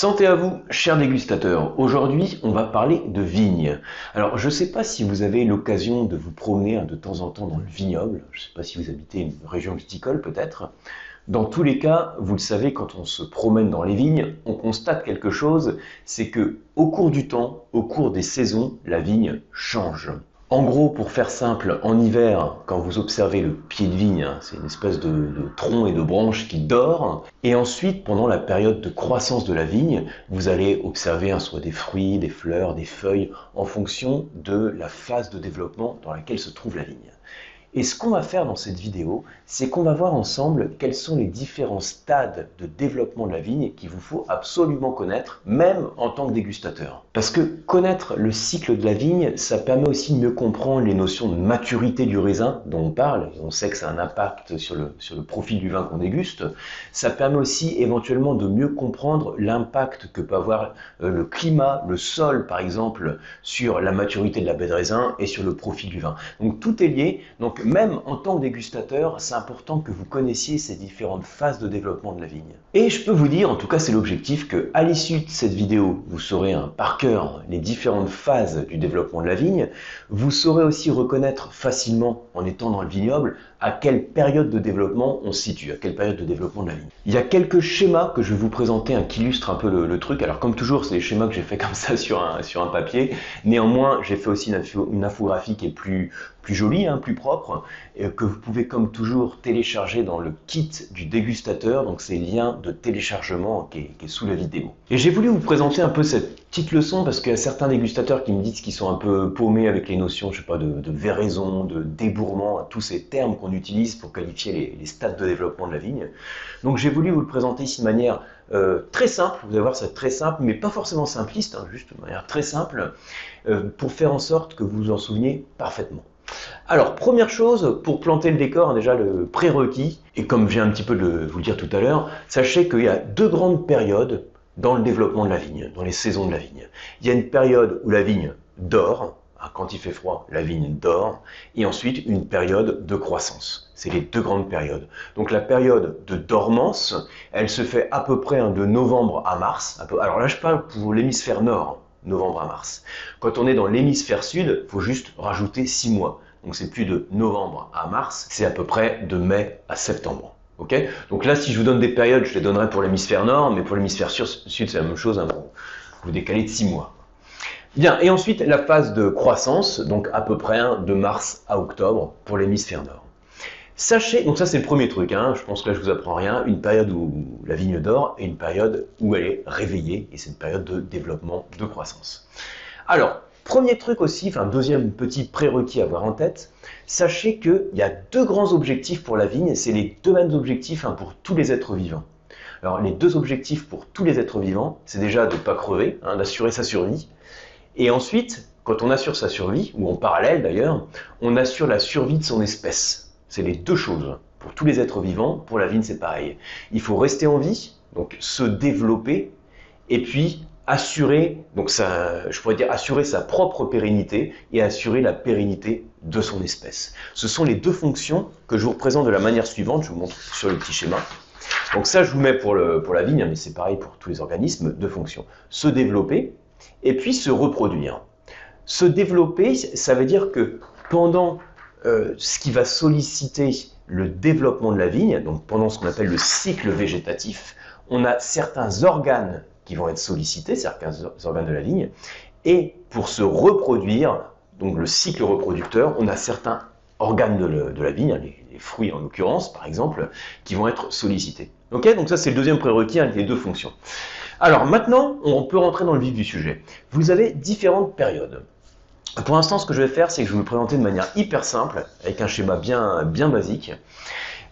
Santé à vous, chers dégustateurs. Aujourd'hui, on va parler de vignes. Alors, je ne sais pas si vous avez l'occasion de vous promener de temps en temps dans le vignoble. Je ne sais pas si vous habitez une région viticole, peut-être. Dans tous les cas, vous le savez, quand on se promène dans les vignes, on constate quelque chose, c'est que au cours du temps, au cours des saisons, la vigne change. En gros, pour faire simple, en hiver, quand vous observez le pied de vigne, hein, c'est une espèce de, tronc et de branche qui dort. Et ensuite, pendant la période de croissance de la vigne, vous allez observer hein, soit des fruits, des fleurs, des feuilles, en fonction de la phase de développement dans laquelle se trouve la vigne. Et ce qu'on va faire dans cette vidéo, c'est qu'on va voir ensemble quels sont les différents stades de développement de la vigne qu'il vous faut absolument connaître, même en tant que dégustateur. Parce que connaître le cycle de la vigne, ça permet aussi de mieux comprendre les notions de maturité du raisin dont on parle. On sait que ça a un impact sur le, sur le profil du vin qu'on déguste. Ça permet aussi éventuellement de mieux comprendre l'impact que peut avoir euh, le climat, le sol par exemple, sur la maturité de la baie de raisin et sur le profil du vin. Donc tout est lié. Donc même en tant que dégustateur, c'est important que vous connaissiez ces différentes phases de développement de la vigne. Et je peux vous dire, en tout cas c'est l'objectif, que à l'issue de cette vidéo, vous saurez par cœur les différentes phases du développement de la vigne. Vous saurez aussi reconnaître facilement, en étant dans le vignoble, à quelle période de développement on se situe, à quelle période de développement de la vigne. Il y a quelques schémas que je vais vous présenter hein, qui illustrent un peu le, truc. Alors comme toujours, c'est des schémas que j'ai fait comme ça sur un, papier. Néanmoins, j'ai fait aussi une, infographie qui est plus, plus jolie, hein, plus propre, et que vous pouvez comme toujours télécharger dans le kit du dégustateur. Donc c'est lien de téléchargement qui est, sous la vidéo. Et j'ai voulu vous présenter un peu cette petite leçon parce qu'il y a certains dégustateurs qui me disent qu'ils sont un peu paumés avec les notions, je sais pas, de, de véraison, de débourrement, tous ces termes qu'on utilise pour qualifier les, stades de développement de la vigne. Donc j'ai voulu vous le présenter ici de manière euh, très simple, vous allez voir c'est très simple, mais pas forcément simpliste, hein, juste de manière très simple, euh, pour faire en sorte que vous vous en souveniez parfaitement. Alors, première chose, pour planter le décor, déjà le prérequis, et comme je viens un petit peu de vous le dire tout à l'heure, sachez qu'il y a deux grandes périodes dans le développement de la vigne, dans les saisons de la vigne. Il y a une période où la vigne dort, ah, quand il fait froid, la vigne dort, et ensuite une période de croissance. C'est les deux grandes périodes. Donc la période de dormance, elle se fait à peu près hein, de novembre à mars. Alors là, je parle pour l'hémisphère nord, novembre à mars. Quand on est dans l'hémisphère sud, il faut juste rajouter six mois. Donc c'est plus de novembre à mars, c'est à peu près de mai à septembre. Donc là, si je vous donne des périodes, je les donnerai pour l'hémisphère nord, mais pour l'hémisphère sud, c'est la même chose. Hein, vous décalez de 6 mois. Bien, et ensuite la phase de croissance, donc à peu près de mars à octobre pour l'hémisphère nord. Sachez, donc ça c'est le premier truc, hein, je pense que là je vous apprends rien, une période où la vigne dort et une période où elle est réveillée, et c'est une période de développement, de croissance. Alors, premier truc aussi, enfin deuxième petit prérequis à avoir en tête, sachez qu'il y a deux grands objectifs pour la vigne, c'est les deux mêmes objectifs hein, pour tous les êtres vivants. Alors les deux objectifs pour tous les êtres vivants, c'est déjà de ne pas crever, hein, d'assurer sa survie, et ensuite, quand on assure sa survie, ou en parallèle d'ailleurs, on assure la survie de son espèce. C'est les deux choses. Pour tous les êtres vivants, pour la vigne c'est pareil. Il faut rester en vie, donc se développer, et puis assurer, donc ça, je pourrais dire assurer sa propre pérennité et assurer la pérennité de son espèce. Ce sont les deux fonctions que je vous représente de la manière suivante, je vous montre sur le petit schéma. Donc ça, je vous mets pour, le, pour la vigne, mais c'est pareil pour tous les organismes, deux fonctions. Se développer, et puis se reproduire. Se développer, ça veut dire que pendant euh, ce qui va solliciter le développement de la vigne, donc pendant ce qu'on appelle le cycle végétatif, on a certains organes qui vont être sollicités, certains organes de la vigne, et pour se reproduire, donc le cycle reproducteur, on a certains organes de, la vigne, les, fruits en l'occurrence par exemple, qui vont être sollicités. Donc ça c'est le deuxième prérequis, les deux fonctions. Alors maintenant, on peut rentrer dans le vif du sujet. Vous avez différentes périodes. Pour l'instant, ce que je vais faire, c'est que je vais vous présenter de manière hyper simple, avec un schéma bien, bien basique,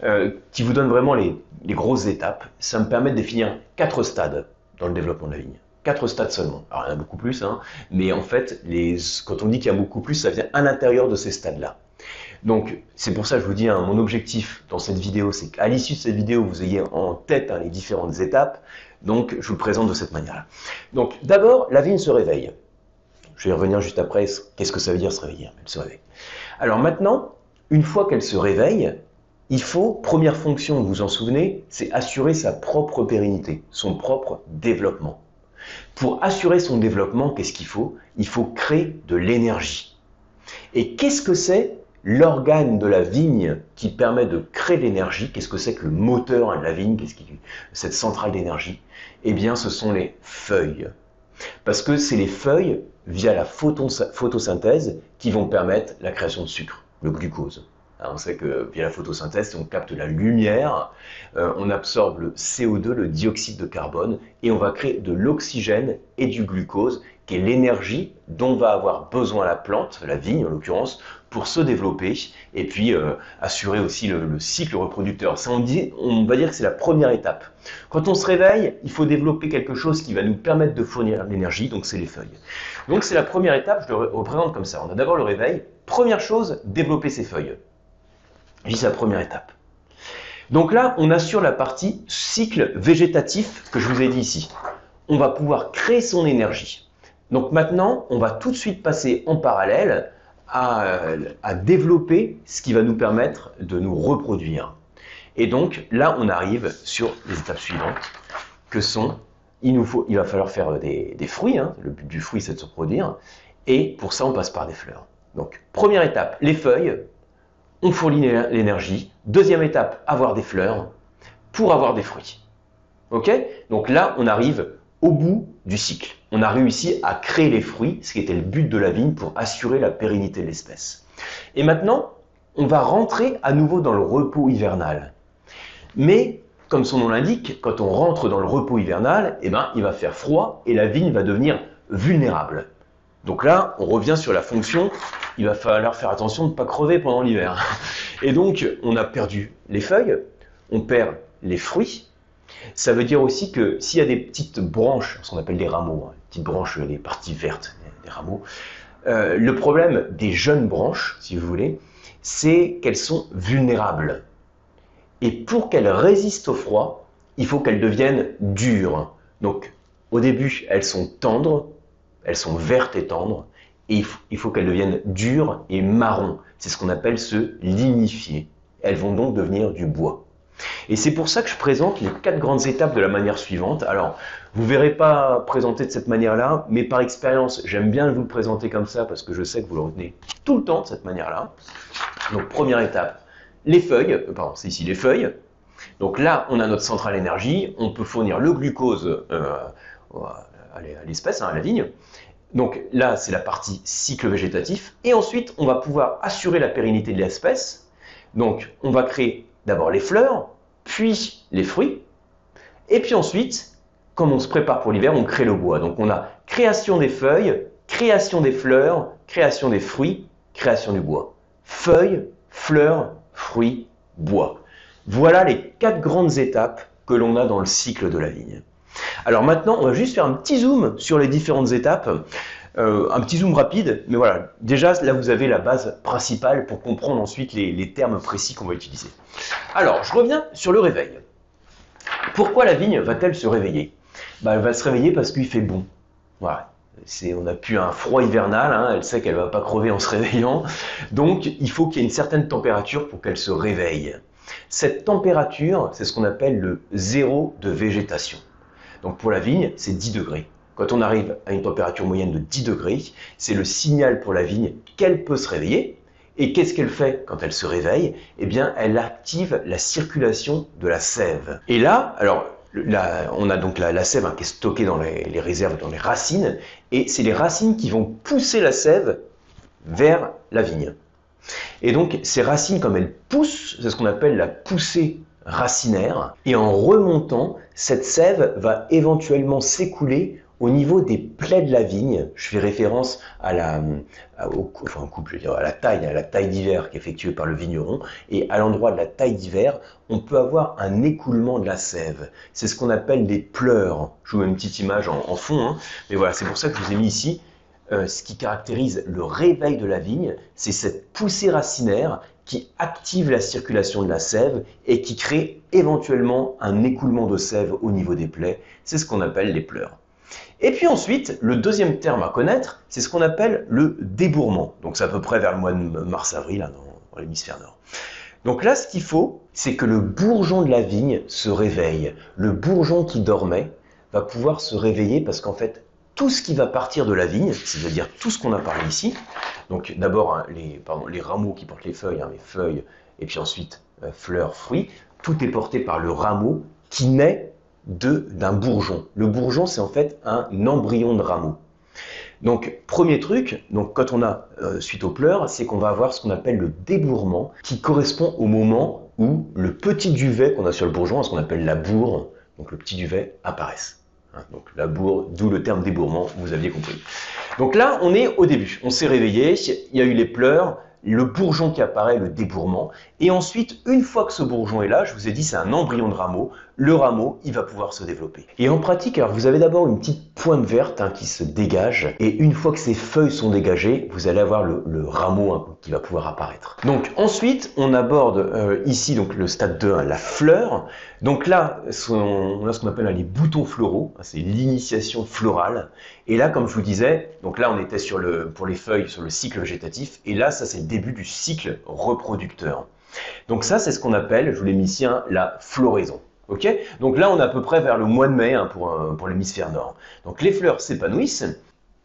euh, qui vous donne vraiment les, grosses étapes. Ça me permet de définir quatre stades dans le développement de la vigne. Quatre stades seulement. Alors il y en a beaucoup plus, hein, mais en fait, quand on dit qu'il y a beaucoup plus, ça vient à l'intérieur de ces stades-là. Donc c'est pour ça que je vous dis, hein, mon objectif dans cette vidéo, c'est qu'à l'issue de cette vidéo, vous ayez en tête hein, les différentes étapes. Donc, je vous le présente de cette manière-là. Donc, d'abord, la vigne se réveille. Je vais y revenir juste après. Qu'est-ce que ça veut dire se réveiller se réveille. Alors maintenant, une fois qu'elle se réveille, il faut, première fonction, vous vous en souvenez, c'est assurer sa propre pérennité, son propre développement. Pour assurer son développement, qu'est-ce qu'il faut? Il faut créer de l'énergie. Et qu'est-ce que c'est l'organe de la vigne qui permet de créer l'énergie? Qu'est-ce que c'est que le moteur de la vigne? Qu'est-ce qui cette centrale d'énergie? Eh bien, ce sont les feuilles. Parce que c'est les feuilles, via la photosynthèse, qui vont permettre la création de sucre, le glucose. On sait que via la photosynthèse, on capte la lumière, euh, on absorbe le CO2, le dioxyde de carbone, et on va créer de l'oxygène et du glucose, qui est l'énergie dont va avoir besoin la plante, la vigne en l'occurrence, pour se développer et puis euh, assurer aussi le, cycle reproducteur. Ça, on, on va dire que c'est la première étape. Quand on se réveille, il faut développer quelque chose qui va nous permettre de fournir l'énergie, donc c'est les feuilles. Donc c'est la première étape, je le représente comme ça. On a d'abord le réveil. Première chose, développer ses feuilles. C'est la première étape. Donc là, on assure la partie cycle végétatif que je vous ai dit ici. On va pouvoir créer son énergie. Donc maintenant, on va tout de suite passer en parallèle à, à, développer ce qui va nous permettre de nous reproduire. Et donc là, on arrive sur les étapes suivantes, que sont, il, va falloir faire des, fruits, hein. le but du fruit c'est de se reproduire, et pour ça on passe par des fleurs. Donc première étape, les feuilles, on fournit l'énergie. Deuxième étape, avoir des fleurs pour avoir des fruits. Ok? Donc là, on arrive au bout du cycle. On a réussi à créer les fruits, ce qui était le but de la vigne pour assurer la pérennité de l'espèce. Et maintenant, on va rentrer à nouveau dans le repos hivernal. Mais, comme son nom l'indique, quand on rentre dans le repos hivernal, eh ben, il va faire froid et la vigne va devenir vulnérable. Donc là, on revient sur la fonction, il va falloir faire attention de ne pas crever pendant l'hiver. Et donc, on a perdu les feuilles, on perd les fruits. Ça veut dire aussi que s'il y a des petites branches, ce qu'on appelle des rameaux, hein, petites branches, les parties vertes des rameaux, euh, le problème des jeunes branches, si vous voulez, c'est qu'elles sont vulnérables. Et pour qu'elles résistent au froid, il faut qu'elles deviennent dures. Donc, au début, elles sont tendres, elles sont vertes et tendres, et il faut, qu'elles deviennent dures et marron. C'est ce qu'on appelle se lignifier. Elles vont donc devenir du bois. Et c'est pour ça que je présente les quatre grandes étapes de la manière suivante. Alors, vous ne verrez pas présenter de cette manière-là, mais par expérience, j'aime bien vous le présenter comme ça parce que je sais que vous le retenez tout le temps de cette manière-là. Donc, première étape, les feuilles, euh, pardon, c'est ici les feuilles. Donc là, on a notre centrale énergie, on peut fournir le glucose euh, à l'espèce, hein, à la vigne. Donc là, c'est la partie cycle végétatif. Et ensuite, on va pouvoir assurer la pérennité de l'espèce. Donc, on va créer d'abord les fleurs, puis les fruits. Et puis ensuite, comme on se prépare pour l'hiver, on crée le bois. Donc, on a création des feuilles, création des fleurs, création des fruits, création du bois. Feuilles, fleurs, fruits, bois. Voilà les quatre grandes étapes que l'on a dans le cycle de la vigne. Alors maintenant, on va juste faire un petit zoom sur les différentes étapes. Euh, un petit zoom rapide, mais voilà, déjà là vous avez la base principale pour comprendre ensuite les, termes précis qu'on va utiliser. Alors, je reviens sur le réveil. Pourquoi la vigne va-t-elle se réveiller? Bah, Elle va se réveiller parce qu'il fait bon. Voilà. on n'a plus un froid hivernal, hein, elle sait qu'elle ne va pas crever en se réveillant, donc il faut qu'il y ait une certaine température pour qu'elle se réveille. Cette température, c'est ce qu'on appelle le zéro de végétation. Donc pour la vigne, c'est 10 degrés. Quand on arrive à une température moyenne de 10 degrés, c'est le signal pour la vigne qu'elle peut se réveiller. Et qu'est-ce qu'elle fait quand elle se réveille? Eh bien, elle active la circulation de la sève. Et là, alors, on a donc la, sève hein, qui est stockée dans les, les réserves, dans les racines, et c'est les racines qui vont pousser la sève vers la vigne. Et donc, ces racines, comme elles poussent, c'est ce qu'on appelle la poussée racinaire, et en remontant, cette sève va éventuellement s'écouler au niveau des plaies de la vigne. Je fais référence à la, dire, à la taille, à la taille d'hiver qui est effectuée par le vigneron, et à l'endroit de la taille d'hiver, on peut avoir un écoulement de la sève. C'est ce qu'on appelle des pleurs. Je vous mets une petite image en, fond, hein. mais voilà, c'est pour ça que je vous ai mis ici. Euh, ce qui caractérise le réveil de la vigne, c'est cette poussée racinaire qui active la circulation de la sève et qui crée éventuellement un écoulement de sève au niveau des plaies. C'est ce qu'on appelle les pleurs. Et puis ensuite, le deuxième terme à connaître, c'est ce qu'on appelle le débourrement. Donc c'est à peu près vers le mois de mars-avril hein, dans, l'hémisphère nord. Donc là, ce qu'il faut, c'est que le bourgeon de la vigne se réveille. Le bourgeon qui dormait va pouvoir se réveiller parce qu'en fait, tout ce qui va partir de la vigne, c'est-à-dire tout ce qu'on a parlé ici, donc d'abord hein, les, rameaux qui portent les feuilles, hein, les feuilles, et puis ensuite euh, fleurs, fruits, tout est porté par le rameau qui naît d'un bourgeon. Le bourgeon, c'est en fait un embryon de rameau. Donc, premier truc, donc quand on a euh, suite aux pleurs, c'est qu'on va avoir ce qu'on appelle le débourrement, qui correspond au moment où le petit duvet qu'on a sur le bourgeon, ce qu'on appelle la bourre, donc le petit duvet, apparaissent. Hein, donc la bourre, d'où le terme débourrement, vous aviez compris. Donc là, on est au début. On s'est réveillé, il y a eu les pleurs, le bourgeon qui apparaît, le débourrement. Et ensuite, une fois que ce bourgeon est là, je vous ai dit c'est un embryon de rameau, le rameau, il va pouvoir se développer. Et en pratique, alors vous avez d'abord une petite pointe verte hein, qui se dégage, et une fois que ces feuilles sont dégagées, vous allez avoir le, rameau hein, qui va pouvoir apparaître. Donc ensuite, on aborde euh, ici donc le stade 2, hein, la fleur. Donc là, on a ce qu'on appelle les boutons floraux, c'est l'initiation florale. Et là, comme je vous disais, donc là on était sur le, pour les feuilles sur le cycle végétatif, et là ça c'est le début du cycle reproducteur. Donc ça c'est ce qu'on appelle, je vous l'ai mis ici, la floraison. Ok Donc là, on est à peu près vers le mois de mai hein, pour, l'hémisphère nord. Donc les fleurs s'épanouissent.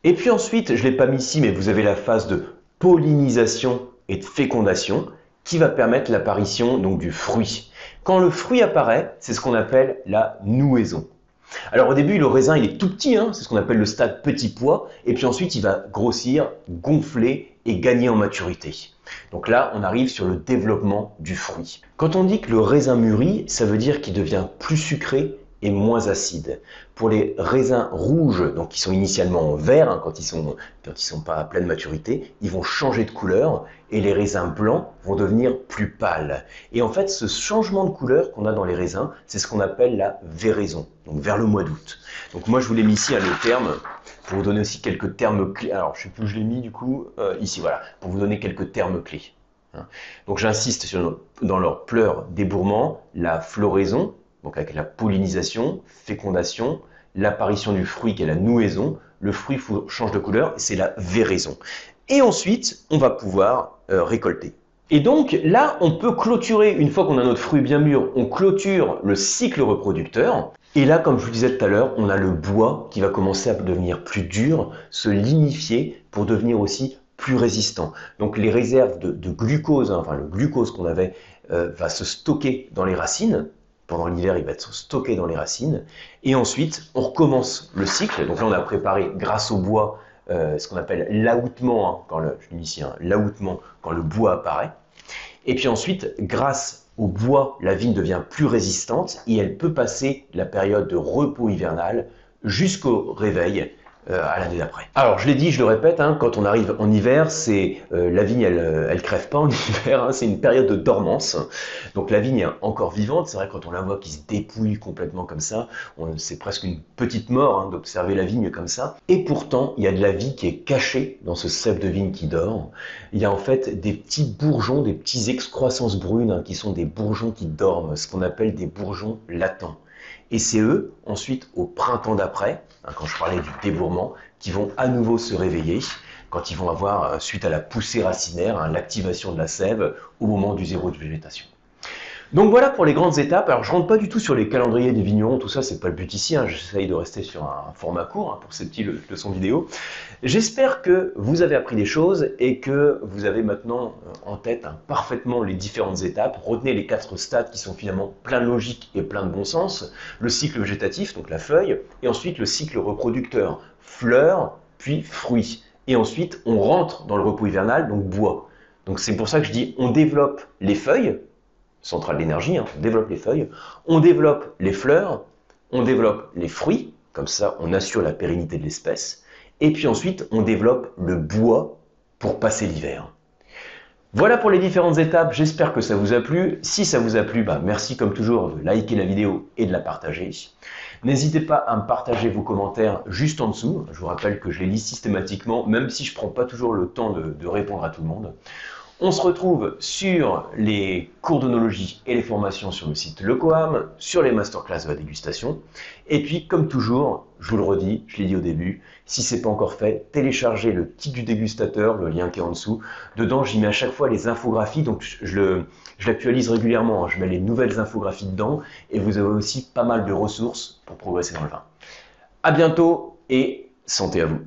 Et puis ensuite, je ne l'ai pas mis ici, mais vous avez la phase de pollinisation et de fécondation qui va permettre l'apparition donc du fruit. Quand le fruit apparaît, c'est ce qu'on appelle la nouaison. Alors au début, le raisin, il est tout petit, hein, c'est ce qu'on appelle le stade petit pois, et puis ensuite, il va grossir, gonfler et gagner en maturité. Donc là, on arrive sur le développement du fruit. Quand on dit que le raisin mûrit, ça veut dire qu'il devient plus sucré et moins acide. Pour les raisins rouges, donc qui sont initialement verts, hein, quand ils sont quand ils sont pas à pleine maturité, ils vont changer de couleur et les raisins blancs vont devenir plus pâles. Et en fait, ce changement de couleur qu'on a dans les raisins, c'est ce qu'on appelle la véraison, donc vers le mois d'août. Donc moi, je vous l'ai mis ici à le terme pour vous donner aussi quelques termes clés. Alors, je sais plus où je l'ai mis du coup, euh, ici voilà, pour vous donner quelques termes clés. Hein. Donc j'insiste sur dans leur pleurs débourrement, la floraison, donc avec la pollinisation, fécondation, l'apparition du fruit qui est la nouaison, le fruit change de couleur, c'est la véraison. Et ensuite, on va pouvoir euh, récolter. Et donc là, on peut clôturer, une fois qu'on a notre fruit bien mûr, on clôture le cycle reproducteur. Et là, comme je vous disais tout à l'heure, on a le bois qui va commencer à devenir plus dur, se lignifier pour devenir aussi plus résistant. Donc les réserves de, glucose, hein, enfin le glucose qu'on avait, euh, va se stocker dans les racines, pendant l'hiver, il va être stocké dans les racines. Et ensuite, on recommence le cycle. Donc là, on a préparé, grâce au bois, euh, ce qu'on appelle l'aoutement, hein, quand le, hein, quand le bois apparaît. Et puis ensuite, grâce au bois, la vigne devient plus résistante et elle peut passer la période de repos hivernal jusqu'au réveil à l'année d'après. Alors je l'ai dit, je le répète, hein, quand on arrive en hiver, c'est euh, la vigne, elle, euh, elle crève pas en hiver, hein, c'est une période de dormance. Donc la vigne est encore vivante. C'est vrai quand on la voit qui se dépouille complètement comme ça, c'est presque une petite mort hein, d'observer la vigne comme ça. Et pourtant, il y a de la vie qui est cachée dans ce cep de vigne qui dort. Il y a en fait des petits bourgeons, des petits excroissances brunes qui sont des bourgeons qui dorment, ce qu'on appelle des bourgeons latents. Et c'est eux, ensuite, au printemps d'après, hein, quand je parlais du débourrement, qui vont à nouveau se réveiller quand ils vont avoir, euh, suite à la poussée racinaire, hein, l'activation de la sève au moment du zéro de végétation. Donc voilà pour les grandes étapes. Alors je rentre pas du tout sur les calendriers des vignerons, tout ça c'est pas le but ici. Hein. J'essaye de rester sur un format court hein, pour ces petites leçons vidéo. J'espère que vous avez appris des choses et que vous avez maintenant euh, en tête hein, parfaitement les différentes étapes. Retenez les quatre stades qui sont finalement plein de logique et plein de bon sens. Le cycle végétatif, donc la feuille, et ensuite le cycle reproducteur, fleurs, puis fruits. Et ensuite on rentre dans le repos hivernal, donc bois. Donc c'est pour ça que je dis on développe les feuilles, centrale d'énergie, hein, on développe les feuilles, on développe les fleurs, on développe les fruits, comme ça on assure la pérennité de l'espèce, et puis ensuite on développe le bois pour passer l'hiver. Voilà pour les différentes étapes, j'espère que ça vous a plu. Si ça vous a plu, bah merci comme toujours de liker la vidéo et de la partager. N'hésitez pas à me partager vos commentaires juste en dessous. Je vous rappelle que je les lis systématiquement, même si je ne prends pas toujours le temps de, de répondre à tout le monde. On se retrouve sur les cours d'onologie et les formations sur le site Lecoam, sur les masterclass de la dégustation. Et puis, comme toujours, je vous le redis, je l'ai dit au début, si ce n'est pas encore fait, téléchargez le kit du dégustateur, le lien qui est en dessous. Dedans, j'y mets à chaque fois les infographies, donc je l'actualise régulièrement. Hein. Je mets les nouvelles infographies dedans et vous avez aussi pas mal de ressources pour progresser dans le vin. À bientôt et santé à vous.